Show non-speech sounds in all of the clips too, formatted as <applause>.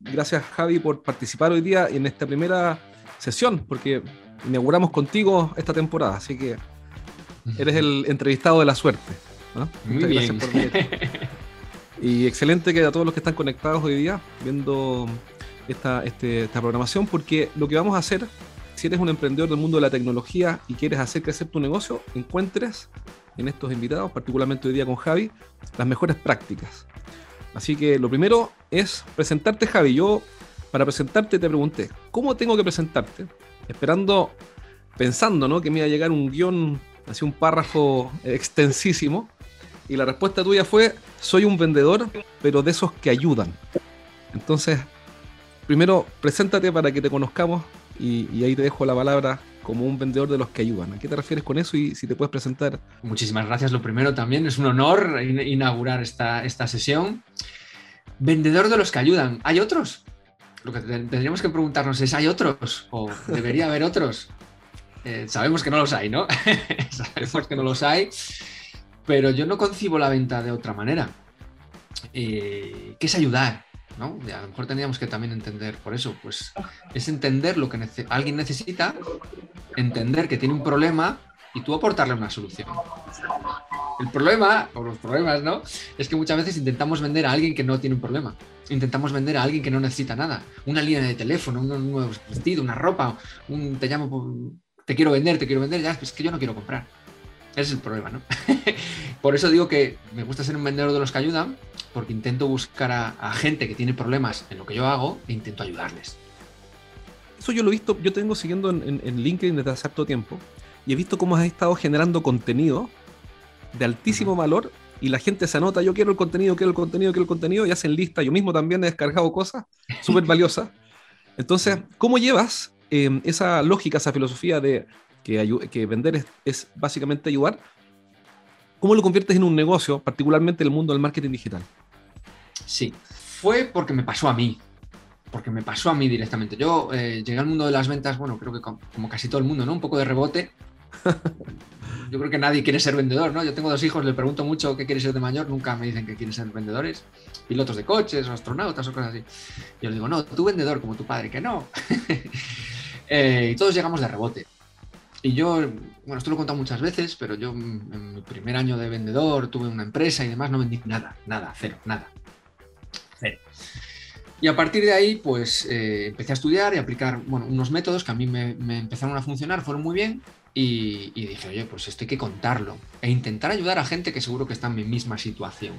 Gracias Javi por participar hoy día en esta primera sesión, porque inauguramos contigo esta temporada, así que eres el entrevistado de la suerte. Muy bien. Por <laughs> y excelente que a todos los que están conectados hoy día viendo esta, este, esta programación, porque lo que vamos a hacer, si eres un emprendedor del mundo de la tecnología y quieres hacer crecer tu negocio, encuentres en estos invitados, particularmente hoy día con Javi, las mejores prácticas. Así que lo primero es presentarte, Javi. Yo, para presentarte, te pregunté, ¿cómo tengo que presentarte? Esperando, pensando, ¿no? Que me iba a llegar un guion, así un párrafo extensísimo. Y la respuesta tuya fue, soy un vendedor, pero de esos que ayudan. Entonces, primero, preséntate para que te conozcamos y, y ahí te dejo la palabra como un vendedor de los que ayudan. ¿A qué te refieres con eso y si te puedes presentar? Muchísimas gracias. Lo primero también es un honor inaugurar esta, esta sesión. Vendedor de los que ayudan. ¿Hay otros? Lo que tendríamos que preguntarnos es, ¿hay otros? ¿O debería haber otros? Eh, sabemos que no los hay, ¿no? <laughs> sabemos que no los hay, pero yo no concibo la venta de otra manera. Eh, ¿Qué es ayudar? A lo mejor tendríamos que también entender por eso, pues es entender lo que alguien necesita, entender que tiene un problema y tú aportarle una solución. El problema, o los problemas, ¿no? Es que muchas veces intentamos vender a alguien que no tiene un problema. Intentamos vender a alguien que no necesita nada. Una línea de teléfono, un nuevo vestido, una ropa, un te llamo, te quiero vender, te quiero vender, ya, es que yo no quiero comprar. Ese es el problema, ¿no? <laughs> Por eso digo que me gusta ser un vendedor de los que ayudan, porque intento buscar a, gente que tiene problemas en lo que yo hago e intento ayudarles. Eso yo lo he visto, yo tengo siguiendo en, LinkedIn desde hace harto tiempo y he visto cómo has estado generando contenido de altísimo valor y la gente se anota, yo quiero el contenido, quiero el contenido, quiero el contenido y hacen lista. Yo mismo también he descargado cosas <laughs> súper valiosas. Entonces, ¿cómo llevas em, esa lógica, esa filosofía de que, que vender es, es, básicamente ayudar? ¿Cómo lo conviertes en un negocio, particularmente en el mundo del marketing digital? Sí, fue porque me pasó a mí. Porque me pasó a mí directamente. Yo eh, llegué al mundo de las ventas, bueno, creo que como casi todo el mundo, ¿no? Un poco de rebote. <laughs> Yo creo que nadie quiere ser vendedor, ¿no? Yo tengo dos hijos, les pregunto mucho qué quiere ser de mayor, nunca me dicen que quieren ser vendedores, pilotos de coches o astronautas o cosas así. Yo les digo, no, tú vendedor como tu padre, que no. <laughs> Eh, y todos llegamos de rebote. Y yo, bueno, esto lo he contado muchas veces, pero yo en mi primer año de vendedor tuve una empresa y demás, no vendí nada, nada, cero, nada. Y a partir de ahí, pues eh, empecé a estudiar y aplicar bueno, unos métodos que a mí me, empezaron a funcionar, fueron muy bien. Y, dije, oye, pues esto hay que contarlo e intentar ayudar a gente que seguro que está en mi misma situación.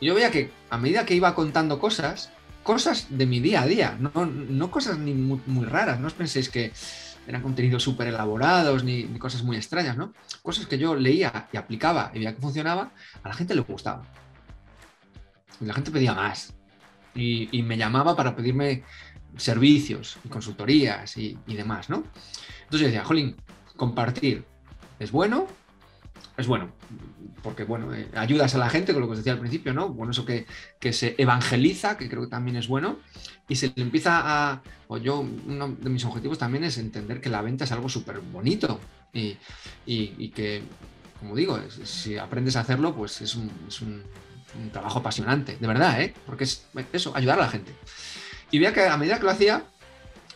Y yo veía que a medida que iba contando cosas, cosas de mi día a día, no, cosas ni muy, raras, no os penséis que eran contenidos súper elaborados ni, ni, cosas muy extrañas, ¿no? Cosas que yo leía y aplicaba y veía que funcionaba, a la gente le gustaba. Y la gente pedía más. Y, me llamaba para pedirme servicios y consultorías y, demás, ¿no? Entonces yo decía, jolín, compartir es bueno, es bueno, porque bueno, eh, ayudas a la gente, con lo que os decía al principio, ¿no? Bueno, eso que, se evangeliza, que creo que también es bueno, y se le empieza a, o yo, uno de mis objetivos también es entender que la venta es algo súper bonito y, que, como digo, si aprendes a hacerlo, pues es un trabajo apasionante, de verdad, ¿eh? Porque es eso, ayudar a la gente. Y veía que a medida que lo hacía,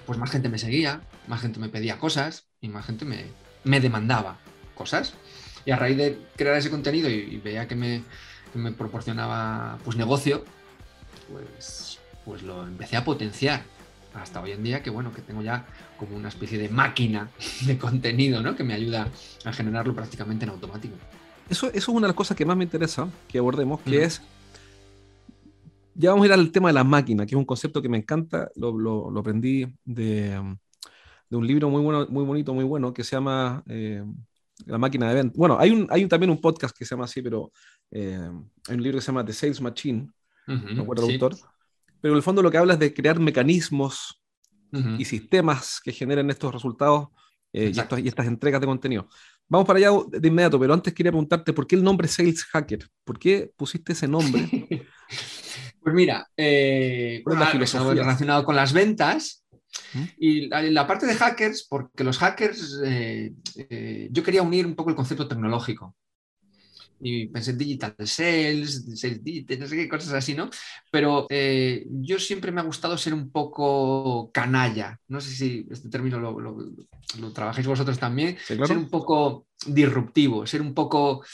pues más gente me seguía, más gente me pedía cosas y más gente me, me demandaba cosas. Y a raíz de crear ese contenido y, veía que me, me, proporcionaba pues negocio, pues, pues lo empecé a potenciar hasta hoy en día que bueno, que tengo ya como una especie de máquina <laughs> de contenido, ¿no? Que me ayuda a generarlo prácticamente en automático. Eso, es una de las cosas que más me interesa que abordemos, que es. Ya vamos a ir al tema de la máquina, que es un concepto que me encanta. Lo, aprendí de, un libro muy bueno, muy bonito, muy bueno, que se llama eh, La máquina de venta. Bueno, hay, un, hay también un podcast que se llama así, pero eh, hay un libro que se llama The Sales Machine, no recuerdo el autor. Pero en el fondo lo que habla es de crear mecanismos y sistemas que generen estos resultados eh, y, y, estas entregas de contenido. Vamos para allá de inmediato, pero antes quería preguntarte por qué el nombre Sales Hacker. ¿Por qué pusiste ese nombre? <laughs> pues mira, eh, relacionado con las ventas. Y la, parte de hackers, porque los hackers, eh, eh, yo quería unir un poco el concepto tecnológico y pensé en digital sales, sales digital, no sé qué cosas así, ¿no? Pero eh, yo siempre me ha gustado ser un poco canalla. No sé si este término lo, lo, trabajáis vosotros también. Ser un poco disruptivo, ser un poco.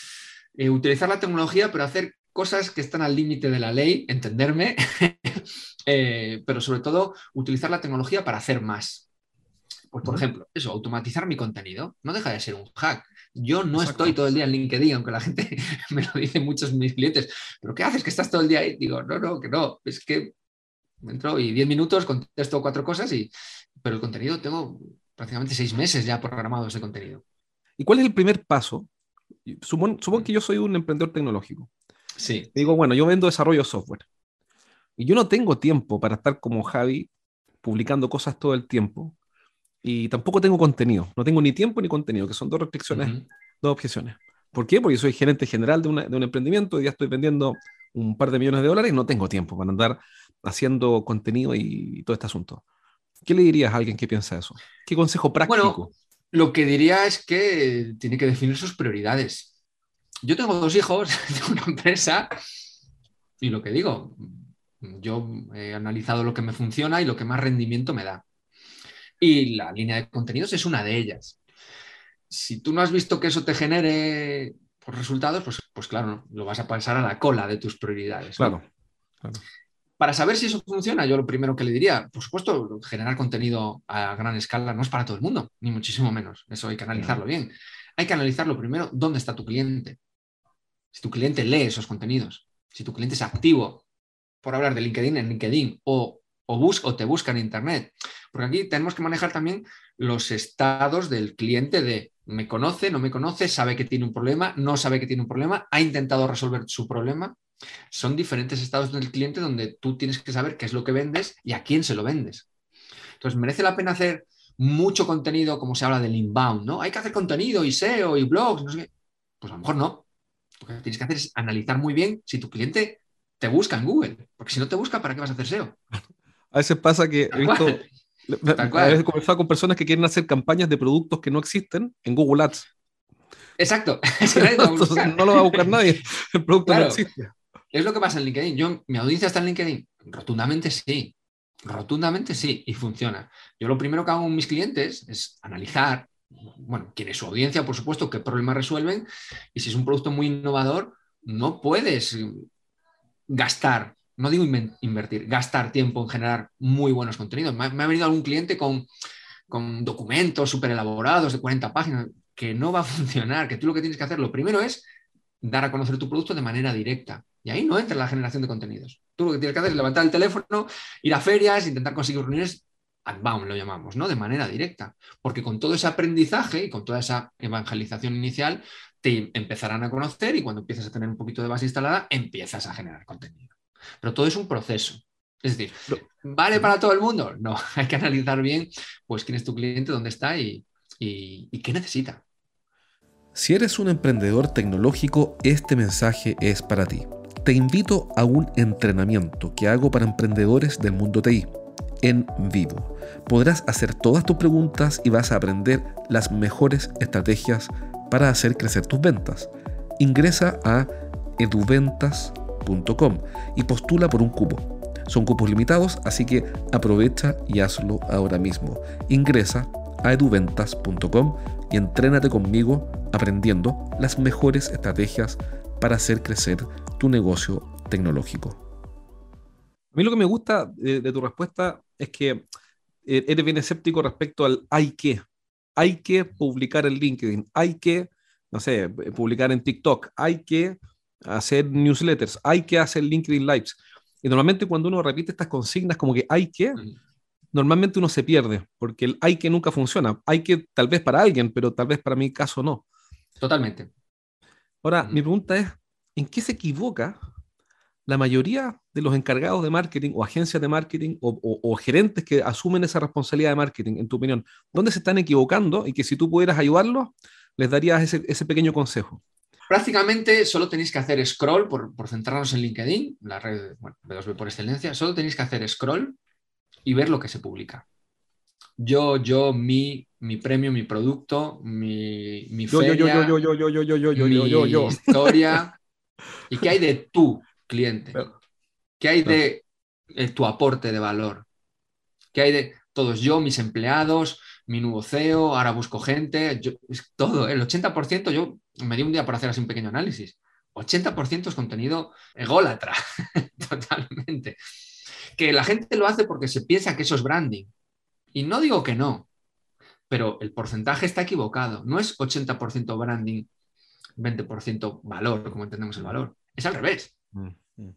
Eh, utilizar la tecnología, pero hacer cosas que están al límite de la ley, entenderme, <laughs> eh, pero sobre todo utilizar la tecnología para hacer más. Pues, por ejemplo, eso, automatizar mi contenido no deja de ser un hack. Yo no estoy todo el día en LinkedIn, aunque la gente <laughs> me lo dice muchos mis clientes. ¿Pero qué haces que estás todo el día ahí? Digo, no, no, que no. Es que entro y 10 minutos contesto cuatro cosas y... Pero el contenido tengo prácticamente seis meses ya programado ese contenido. ¿Y cuál es el primer paso? Supongo, supongo que yo soy un emprendedor tecnológico. Sí. Digo, bueno, yo vendo desarrollo de software. Y yo no tengo tiempo para estar como Javi publicando cosas todo el tiempo y tampoco tengo contenido. No tengo ni tiempo ni contenido, que son dos restricciones, dos objeciones. ¿Por qué? Porque soy gerente general de, de, un emprendimiento y ya estoy vendiendo un par de millones de dólares y no tengo tiempo para andar haciendo contenido y, todo este asunto. ¿Qué le dirías a alguien que piensa eso? ¿Qué consejo práctico? Bueno, lo que diría es que tiene que definir sus prioridades. Yo tengo dos hijos <laughs> de una empresa y lo que digo, yo he analizado lo que me funciona y lo que más rendimiento me da. Y la línea de contenidos es una de ellas. Si tú no has visto que eso te genere pues, resultados, pues, pues claro, lo vas a pasar a la cola de tus prioridades. Claro, Para saber si eso funciona, yo lo primero que le diría, por supuesto, generar contenido a gran escala no es para todo el mundo, ni muchísimo menos. Eso hay que analizarlo bien. Hay que analizarlo primero, dónde está tu cliente. Si tu cliente lee esos contenidos, si tu cliente es activo, por hablar de LinkedIn en LinkedIn o, o, o te busca en Internet, porque aquí tenemos que manejar también los estados del cliente de me conoce, no me conoce, sabe que tiene un problema, no sabe que tiene un problema, ha intentado resolver su problema. Son diferentes estados del cliente donde tú tienes que saber qué es lo que vendes y a quién se lo vendes. Entonces, merece la pena hacer mucho contenido, como se habla del inbound, ¿no? Hay que hacer contenido y SEO y blogs, no sé qué. Pues a lo mejor no. Lo que tienes que hacer es analizar muy bien si tu cliente te busca en Google, porque si no te busca, ¿para qué vas a hacer SEO? A veces pasa que he visto, He conversado con personas que quieren hacer campañas de productos que no existen en Google Ads. Exacto. <laughs> <laughs> no lo va a buscar nadie. <laughs> El producto no existe. Es lo que pasa en LinkedIn. Yo, mi audiencia está en LinkedIn. Rotundamente sí. Rotundamente sí. Y funciona. Yo lo primero que hago con mis clientes es analizar, bueno, quién es su audiencia, por supuesto, qué problemas resuelven. Y si es un producto muy innovador, no puedes gastar no digo invertir, gastar tiempo en generar muy buenos contenidos. Me, ha venido algún cliente con, con documentos súper elaborados de 40 páginas, que no va a <laughs> funcionar, que tú lo que tienes que hacer, lo primero es dar a conocer tu producto de manera directa. Y ahí no entra la generación de contenidos. Tú lo que tienes que hacer es levantar el teléfono, ir a ferias, intentar conseguir reuniones outbound, lo llamamos, ¿no? De manera directa. Porque con todo ese aprendizaje y con toda esa evangelización inicial, te empezarán a conocer y cuando empiezas a tener un poquito de base instalada, empiezas a generar contenido. Pero todo es un proceso. Es decir, ¿vale para todo el mundo? No, <laughs> hay que analizar bien pues quién es tu cliente, dónde está y, y qué necesita. Si eres un emprendedor tecnológico, este mensaje es para ti. Te invito a un entrenamiento que hago para emprendedores del mundo TI en vivo. Podrás hacer todas tus preguntas y vas a aprender las mejores estrategias para hacer crecer tus ventas. Ingresa a eduventas.com y postula por un cupo. Son cupos limitados, así que aprovecha y hazlo ahora mismo. Ingresa a eduventas.com y entrénate conmigo aprendiendo las mejores estrategias para hacer crecer tu negocio tecnológico. A mí lo que me gusta de, tu respuesta es que eh, eres bien escéptico respecto al hay que. Hay que publicar en LinkedIn, hay que, no sé, publicar en TikTok, hay que hacer newsletters, hay que hacer LinkedIn Lives. Y normalmente cuando uno repite estas consignas como que hay que, normalmente uno se pierde, porque el hay que nunca funciona. Hay que tal vez para alguien, pero tal vez para mi caso no. Totalmente. Ahora, mi pregunta es, ¿en qué se equivoca la mayoría de los encargados de marketing o agencias de marketing o, gerentes que asumen esa responsabilidad de marketing, en tu opinión, dónde se están equivocando y que si tú pudieras ayudarlos, les darías ese, pequeño consejo? Prácticamente solo tenéis que hacer scroll, por, centrarnos en LinkedIn, la red bueno, B2B por excelencia, solo tenéis que hacer scroll y ver lo que se publica. Yo, yo, mi, mi premio, mi producto, mi, mi feria, yo, yo, yo, yo, yo, yo, yo, yo, yo, yo, yo, historia. <laughs> ¿Y qué hay de tú? cliente? ¿Qué hay de eh, tu aporte de valor? ¿Qué hay de todos yo, mis empleados, mi nuevo CEO, ahora busco gente? es todo, el 80% yo me di un día para hacer así un pequeño análisis. 80% es contenido ególatra, <laughs> totalmente. Que la gente lo hace porque se piensa que eso es branding. Y no digo que no, pero el porcentaje está equivocado. No es 80% branding, 20% valor, como entendemos el valor. Es al revés. Mm. Mm,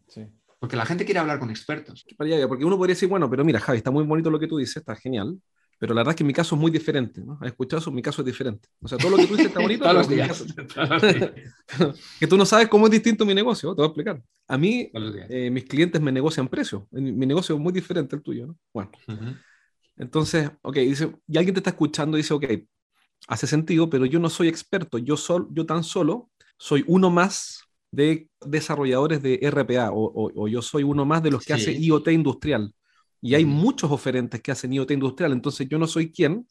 porque la gente quiere hablar con expertos. Porque uno podría decir, bueno, pero mira, Javi, está muy bonito lo que tú dices, está genial, pero la verdad es que mi caso es muy diferente, ¿no? ¿Has escuchado eso? Mi caso es diferente. O sea, todo lo que tú dices está <laughs> bonito. <laughs> Todos los días. <laughs> que tú no sabes cómo es distinto mi negocio, te voy a explicar. A mí, eh, mis clientes me negocian precios. Mi negocio es muy diferente al tuyo, ¿no? Bueno. Entonces, ok, dice, y alguien te está escuchando y dice, ok, hace sentido, pero yo no soy experto, yo, sol, yo tan solo soy uno más de desarrolladores de RPA o, yo soy uno más de los que hace IoT industrial. Y hay muchos oferentes que hacen IoT industrial, entonces yo no soy quien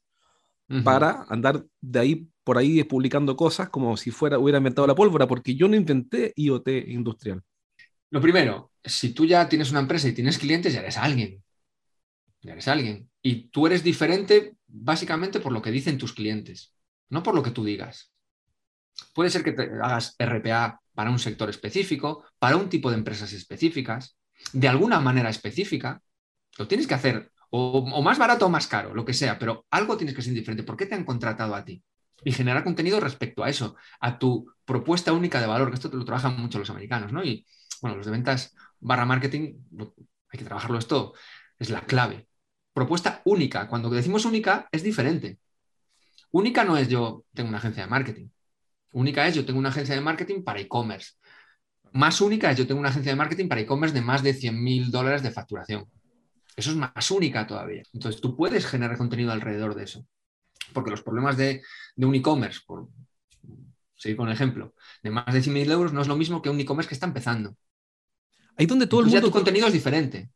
para andar de ahí por ahí publicando cosas como si fuera hubiera inventado la pólvora, porque yo no inventé IoT industrial. Lo primero, si tú ya tienes una empresa y tienes clientes, ya eres alguien. Ya eres alguien. Y tú eres diferente básicamente por lo que dicen tus clientes, no por lo que tú digas. Puede ser que te hagas RPA para un sector específico, para un tipo de empresas específicas, de alguna manera específica. Lo tienes que hacer o, más barato o más caro, lo que sea, pero algo tienes que ser diferente. ¿Por qué te han contratado a ti? Y generar contenido respecto a eso, a tu propuesta única de valor, que esto te lo trabajan mucho los americanos, ¿no? Y bueno, los de ventas barra marketing, hay que trabajarlo esto, es la clave. Propuesta única. Cuando decimos única, es diferente. Única no es yo tengo una agencia de marketing. Única es yo tengo una agencia de marketing para e-commerce. Más única es yo tengo una agencia de marketing para e-commerce de más de 100 mil dólares de facturación. Eso es más única todavía. Entonces tú puedes generar contenido alrededor de eso. Porque los problemas de, un e-commerce, por seguir con el ejemplo, de más de 100 mil euros no es lo mismo que un e-commerce que está empezando. Ahí donde todo el mundo. Ya tu contenido es diferente.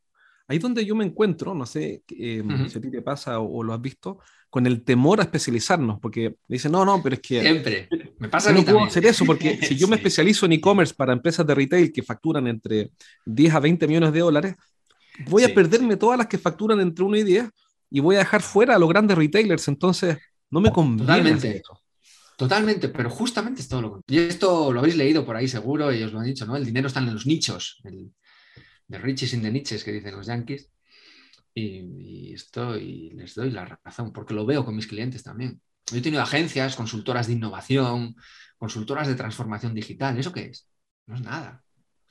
Ahí donde yo me encuentro, no sé eh, si a ti te pasa o, lo has visto, con el temor a especializarnos, porque dicen, no, no, pero es que... Siempre, me pasa No puedo hacer eso, porque si yo me <laughs> especializo en e-commerce para empresas de retail que facturan entre 10 a 20 millones de dólares, voy a perderme todas las que facturan entre 1 y 10 y voy a dejar fuera a los grandes retailers, entonces no me conviene. Totalmente. Totalmente, pero justamente es todo lo contrario. Y esto lo habéis leído por ahí seguro y os lo han dicho, ¿no? El dinero está en los nichos. El, de riches in the niches que dicen los yankees. Y, y les doy la razón, porque lo veo con mis clientes también. Yo he tenido agencias, consultoras de innovación, consultoras de transformación digital. ¿Eso qué es? No es nada.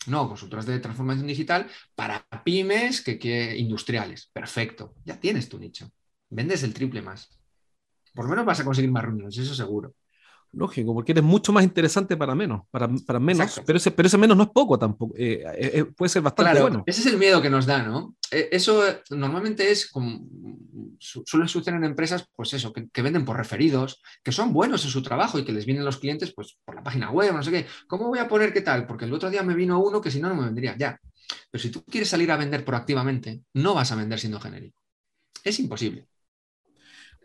No, consultoras de transformación digital para pymes que, industriales. Perfecto. Ya tienes tu nicho. Vendes el triple más. Por lo menos vas a conseguir más reuniones, eso seguro. Lógico, porque eres mucho más interesante para menos, para, para menos, pero ese, pero ese menos no es poco tampoco, eh, eh, eh, puede ser bastante bueno. Ese es el miedo que nos da, ¿no? eso normalmente es como suele suceder en empresas, pues eso, que, venden por referidos, que son buenos en su trabajo y que les vienen los clientes, pues por la página web, no sé qué. ¿Cómo voy a poner qué tal? Porque el otro día me vino uno que si no, no me vendría, ya. Pero si tú quieres salir a vender proactivamente, no vas a vender siendo genérico. Es imposible.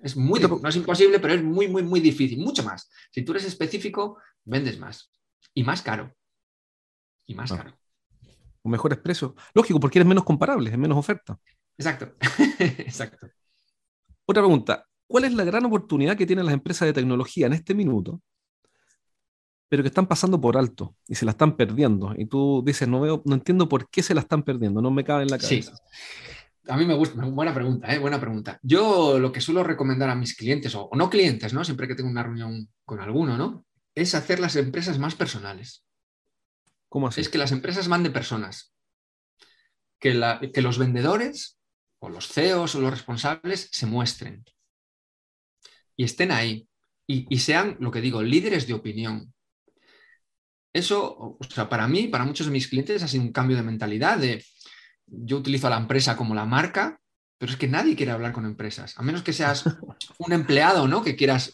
Es muy, no es imposible, pero es muy, muy, muy difícil, mucho más. Si tú eres específico, vendes más y más caro. Y más ah. caro. O mejores precios. Lógico, porque eres menos comparable, es menos oferta. Exacto. <laughs> Exacto. Otra pregunta. ¿Cuál es la gran oportunidad que tienen las empresas de tecnología en este minuto, pero que están pasando por alto y se la están perdiendo? Y tú dices, no veo, no entiendo por qué se la están perdiendo, no me cabe en la cabeza. Sí a mí me gusta, buena pregunta, ¿eh? buena pregunta. Yo lo que suelo recomendar a mis clientes, o, no clientes, ¿no? Siempre que tengo una reunión con alguno, ¿no? Es hacer las empresas más personales. ¿Cómo así? Es que las empresas van de personas. Que, que los vendedores, o los CEOs, o los responsables, se muestren. Y estén ahí. Y, y sean, lo que digo, líderes de opinión. eso, o sea, para mí, para muchos de mis clientes ha sido un cambio de mentalidad de yo utilizo a la empresa como la marca, pero es que nadie quiere hablar con empresas, a menos que seas un empleado, ¿no? Que quieras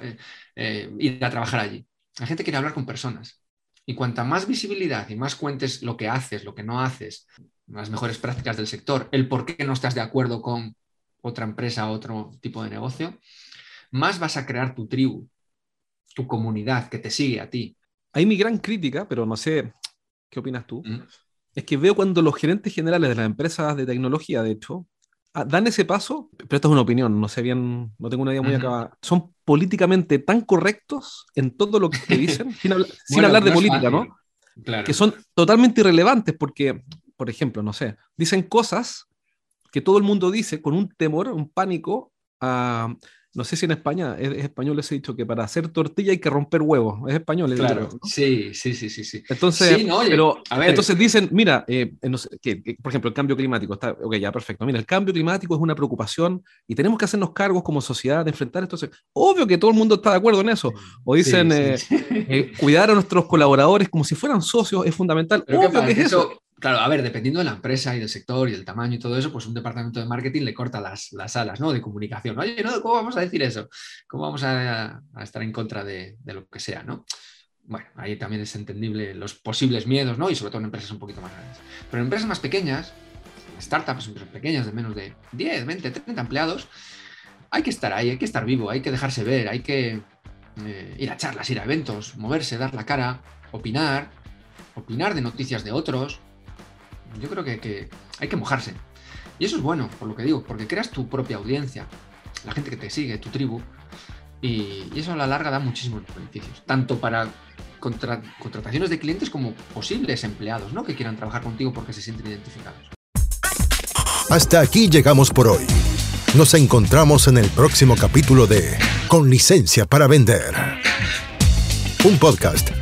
eh, eh, ir a trabajar allí. La gente quiere hablar con personas. Y cuanta más visibilidad y más cuentes lo que haces, lo que no haces, las mejores prácticas del sector, el por qué no estás de acuerdo con otra empresa, otro tipo de negocio, más vas a crear tu tribu, tu comunidad que te sigue a ti. Hay mi gran crítica, pero no sé, ¿qué opinas tú? Mm. Es que veo cuando los gerentes generales de las empresas de tecnología, de hecho, ah, dan ese paso, pero esto es una opinión, no sé bien, no tengo una idea muy acabada, son políticamente tan correctos en todo lo que dicen, <laughs> sin, hablar, de política, ¿no? Claro. Que son totalmente irrelevantes porque, por ejemplo, no sé, dicen cosas que todo el mundo dice con un temor, un pánico a, no sé si en España es, español les he dicho que para hacer tortilla hay que romper huevos. Es español. Claro. Sí, sí, sí, sí, sí. Entonces, pero, entonces dicen, mira, eh, que, por ejemplo, el cambio climático está, ok, ya perfecto. Mira, el cambio climático es una preocupación y tenemos que hacernos cargos como sociedad de enfrentar esto. Obvio que todo el mundo está de acuerdo en eso. O dicen, eh, eh, cuidar a nuestros colaboradores como si fueran socios es fundamental. Obvio que es eso. Claro, a ver, dependiendo de la empresa y del sector y del tamaño y todo eso, pues un departamento de marketing le corta las, las alas, ¿no? De comunicación. Oye, ¿no? ¿cómo vamos a decir eso? ¿Cómo vamos a, estar en contra de, lo que sea, ¿no? Bueno, ahí también es entendible los posibles miedos, ¿no? Y sobre todo en empresas un poquito más grandes. Pero en empresas más pequeñas, startups, empresas pequeñas de menos de 10, 20, 30 empleados, hay que estar ahí, hay que estar vivo, hay que dejarse ver, hay que eh, ir a charlas, ir a eventos, moverse, dar la cara, opinar, opinar de noticias de otros, yo creo que, hay que mojarse. Y eso es bueno, por lo que digo, porque creas tu propia audiencia, la gente que te sigue, tu tribu, y, eso a la larga da muchísimos beneficios, tanto para contrataciones de clientes como posibles empleados, ¿no? Que quieran trabajar contigo porque se sienten identificados. Hasta aquí llegamos por hoy. Nos encontramos en el próximo capítulo de Con licencia para vender. Un podcast